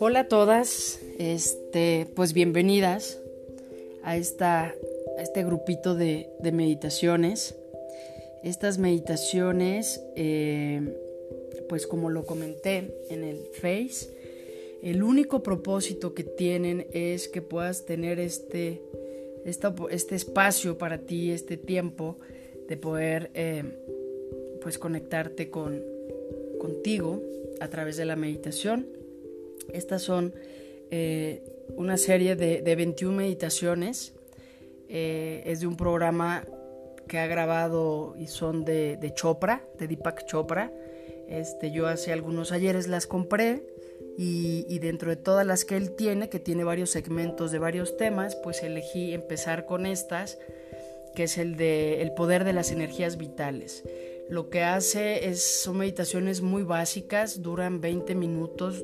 Hola a todas, este, pues bienvenidas a, esta, este grupito de, meditaciones. Estas meditaciones, eh, pues como lo comenté en el Face, el único propósito que tienen es que puedas tener este, este espacio para ti, este tiempo de poder eh, pues conectarte con, contigo a través de la meditación estas son eh, una serie de, 21 meditaciones. Eh, es de un programa que ha grabado y son de, Chopra, de Deepak Chopra. Este, yo hace algunos ayeres las compré y, dentro de todas las que él tiene, que tiene varios segmentos de varios temas, pues elegí empezar con estas, que es el de el poder de las energías vitales. Lo que hace es, son meditaciones muy básicas, duran 20 minutos,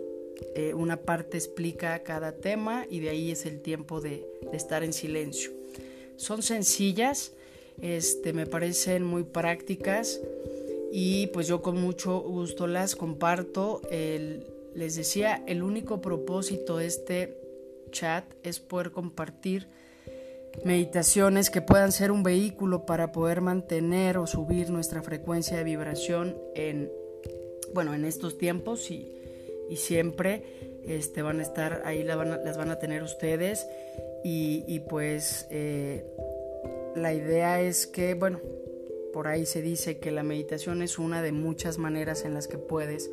eh, una parte explica cada tema y de ahí es el tiempo de, estar en silencio. Son sencillas, este, me parecen muy prácticas y pues yo con mucho gusto las comparto. les decía, el único propósito de este chat es poder compartir meditaciones que puedan ser un vehículo para poder mantener o subir nuestra frecuencia de vibración en, bueno, en estos tiempos y y siempre este, van a estar ahí, las van a, tener ustedes y, pues eh, la idea es que, bueno, por ahí se dice que la meditación es una de muchas maneras en las que puedes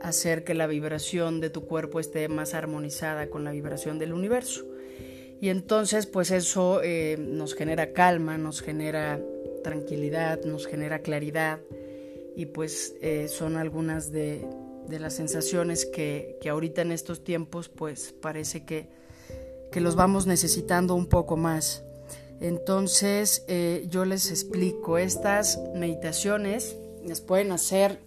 hacer que la vibración de tu cuerpo esté más armonizada con la vibración del universo. Y entonces pues eso eh, nos genera calma, nos genera tranquilidad, nos genera claridad y pues eh, son algunas de, las sensaciones que, ahorita en estos tiempos pues parece que, los vamos necesitando un poco más. Entonces eh, yo les explico, estas meditaciones las pueden hacer,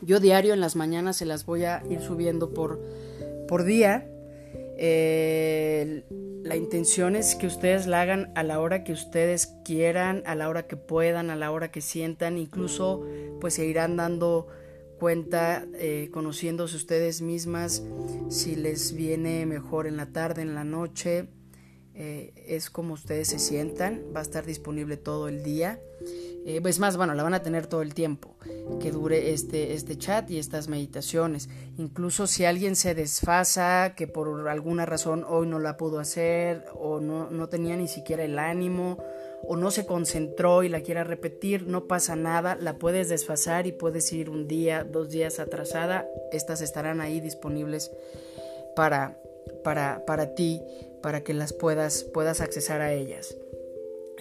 yo diario en las mañanas se las voy a ir subiendo por, por día. Eh, la intención es que ustedes la hagan a la hora que ustedes quieran, a la hora que puedan, a la hora que sientan, incluso pues se irán dando cuenta, eh, conociéndose ustedes mismas, si les viene mejor en la tarde, en la noche, eh, es como ustedes se sientan, va a estar disponible todo el día. Eh, es más, bueno, la van a tener todo el tiempo que dure este, este chat y estas meditaciones. Incluso si alguien se desfasa, que por alguna razón hoy no la pudo hacer o no, no tenía ni siquiera el ánimo o no se concentró y la quiera repetir, no pasa nada, la puedes desfasar y puedes ir un día, dos días atrasada, estas estarán ahí disponibles para, para, para ti, para que las puedas, puedas accesar a ellas.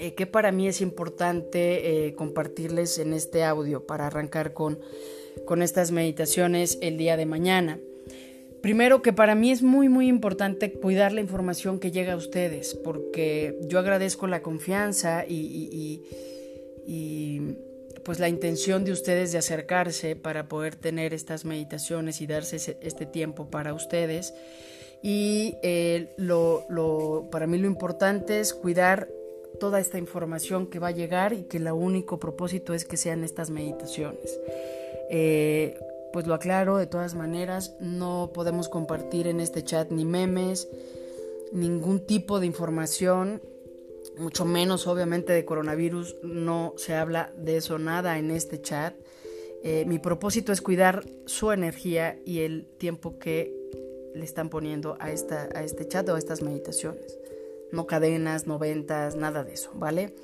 Eh, que para mí es importante eh, compartirles en este audio para arrancar con, con estas meditaciones el día de mañana. Primero que para mí es muy muy importante cuidar la información que llega a ustedes, porque yo agradezco la confianza y, pues la intención de ustedes de acercarse para poder tener estas meditaciones y darse este tiempo para ustedes. Y eh, lo, para mí lo importante es cuidar toda esta información que va a llegar y que el único propósito es que sean estas meditaciones. Eh, pues lo aclaro de todas maneras, no podemos compartir en este chat ni memes, ningún tipo de información, mucho menos obviamente de coronavirus, no se habla de eso nada en este chat. Eh, mi propósito es cuidar su energía y el tiempo que le están poniendo a, esta, a este chat o a estas meditaciones. No cadenas, no ventas, nada de eso, ¿vale?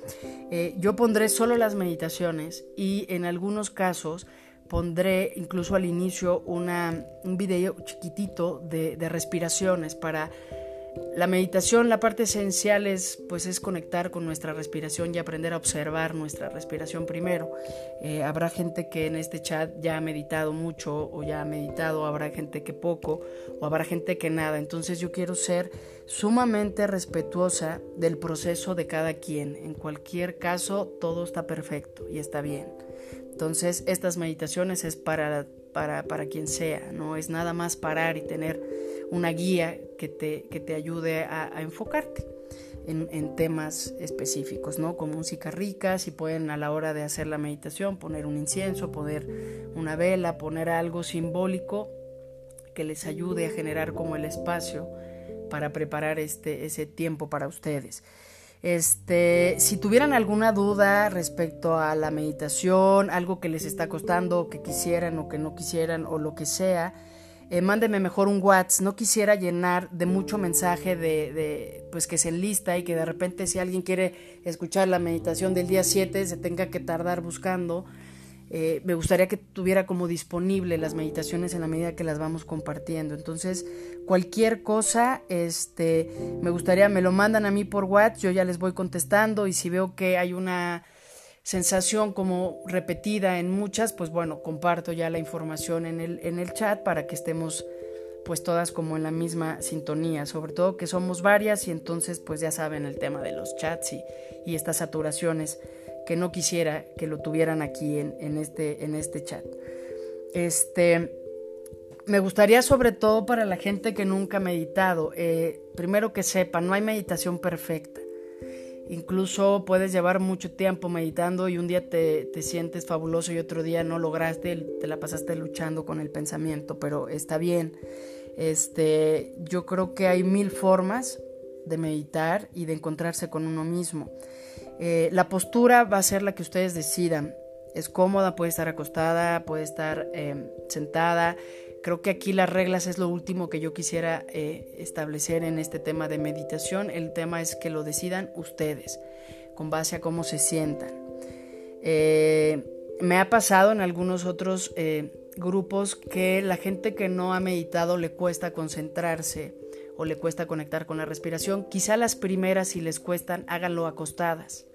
Eh, yo pondré solo las meditaciones y en algunos casos pondré incluso al inicio una, un video chiquitito de, respiraciones para la meditación, la parte esencial es pues es conectar con nuestra respiración y aprender a observar nuestra respiración primero. Eh, habrá gente que en este chat ya ha meditado mucho o ya ha meditado, habrá gente que poco o habrá gente que nada. Entonces yo quiero ser sumamente respetuosa del proceso de cada quien. En cualquier caso todo está perfecto y está bien. Entonces, estas meditaciones es para, para, para quien sea, no es nada más parar y tener una guía que te, que te ayude a, enfocarte. en, temas específicos, ¿no? Con música rica, si pueden a la hora de hacer la meditación poner un incienso, poner una vela, poner algo simbólico que les ayude a generar como el espacio para preparar este, ese tiempo para ustedes. Este, si tuvieran alguna duda respecto a la meditación, algo que les está costando, que quisieran o que no quisieran o lo que sea, eh, mándeme mejor un WhatsApp. No quisiera llenar de mucho mensaje de, de, pues que se enlista y que de repente si alguien quiere escuchar la meditación del día 7 se tenga que tardar buscando. Eh, me gustaría que tuviera como disponible las meditaciones en la medida que las vamos compartiendo. Entonces, cualquier cosa, este, me gustaría, me lo mandan a mí por WhatsApp, yo ya les voy contestando y si veo que hay una sensación como repetida en muchas, pues bueno, comparto ya la información en el, en el chat para que estemos pues todas como en la misma sintonía, sobre todo que somos varias y entonces pues ya saben el tema de los chats y, y estas saturaciones que no quisiera que lo tuvieran aquí en, en, este, en este chat. Este, me gustaría sobre todo para la gente que nunca ha meditado, eh, primero que sepa, no hay meditación perfecta. Incluso puedes llevar mucho tiempo meditando y un día te, te, sientes fabuloso y otro día no lograste, te la pasaste luchando con el pensamiento, pero está bien. Este, yo creo que hay mil formas de meditar y de encontrarse con uno mismo. Eh, la postura va a ser la que ustedes decidan. Es cómoda, puede estar acostada, puede estar eh, sentada. Creo que aquí las reglas es lo último que yo quisiera eh, establecer en este tema de meditación. El tema es que lo decidan ustedes, con base a cómo se sientan. me ha pasado en algunos otros grupos que la gente que no ha meditado le cuesta concentrarse o le cuesta conectar con la respiración. Quizá las primeras si les cuestan, háganlo acostadas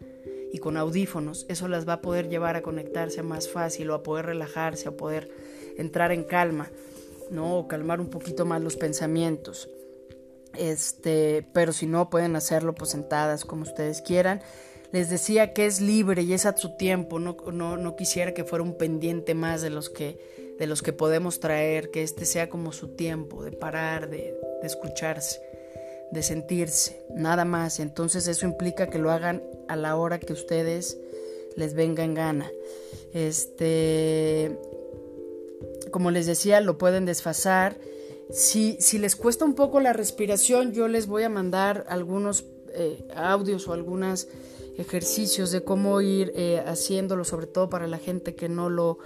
y con audífonos. Eso las va a poder llevar a conectarse más fácil o a poder relajarse o poder entrar en calma, ¿no? O calmar un poquito más los pensamientos. Este, pero si no pueden hacerlo pues sentadas como ustedes quieran. Les decía que es libre y es a su tiempo, no, no, no quisiera que fuera un pendiente más de los que de los que podemos traer, que este sea como su tiempo de parar, de, escucharse, de sentirse, nada más. Entonces eso implica que lo hagan a la hora que ustedes les venga en gana. Este, como les decía, lo pueden desfasar. Si, si les cuesta un poco la respiración, yo les voy a mandar algunos eh, audios o algunos ejercicios de cómo ir eh, haciéndolo, sobre todo para la gente que no lo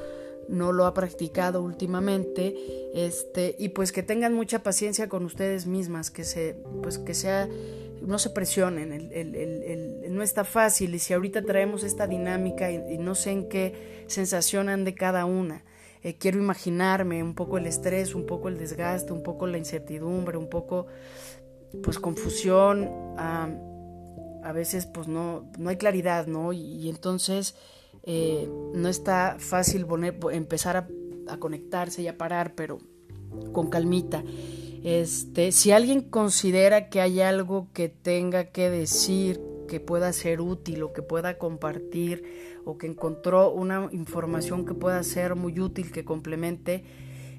no lo ha practicado últimamente, este, y pues que tengan mucha paciencia con ustedes mismas, que se, pues que sea, no se presionen, el, el, el, no está fácil, y si ahorita traemos esta dinámica y, no sé en qué sensación ande cada una, eh, quiero imaginarme un poco el estrés, un poco el desgaste, un poco la incertidumbre, un poco pues confusión, a veces pues no, no hay claridad, ¿no? y entonces eh, no está fácil empezar a, conectarse y a parar, pero con calmita. Este, si alguien considera que hay algo que tenga que decir, que pueda ser útil o que pueda compartir o que encontró una información que pueda ser muy útil, que complemente,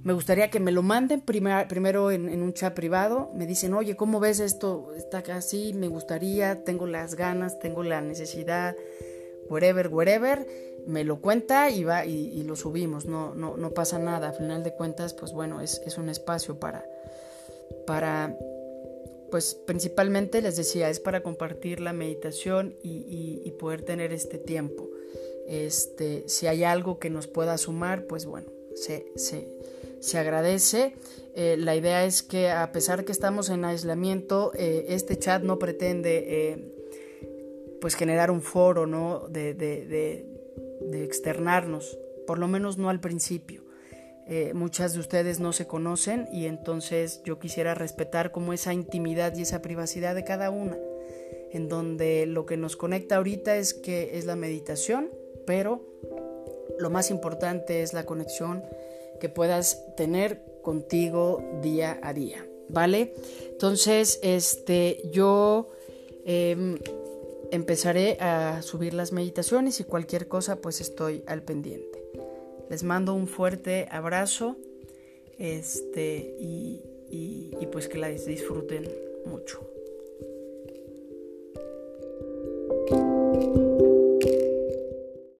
me gustaría que me lo manden primero en, un chat privado. Me dicen, oye, ¿cómo ves esto? Está así, me gustaría, tengo las ganas, tengo la necesidad, wherever, wherever, me lo cuenta y va y, lo subimos, no, no, no, pasa nada. Al final de cuentas, pues bueno, es, es un espacio para, para, pues principalmente les decía, es para compartir la meditación y, poder tener este tiempo. Este, si hay algo que nos pueda sumar, pues bueno, se, se, se agradece. Eh, la idea es que a pesar que estamos en aislamiento, eh, este chat no pretende eh, pues generar un foro, ¿no? De, de, de, externarnos, por lo menos no al principio. Eh, muchas de ustedes no se conocen y entonces yo quisiera respetar como esa intimidad y esa privacidad de cada una, en donde lo que nos conecta ahorita es que es la meditación, pero lo más importante es la conexión que puedas tener contigo día a día, ¿vale? Entonces, este, yo em, empezaré a subir las meditaciones y cualquier cosa pues estoy al pendiente. Les mando un fuerte abrazo este, y, y pues que las disfruten mucho.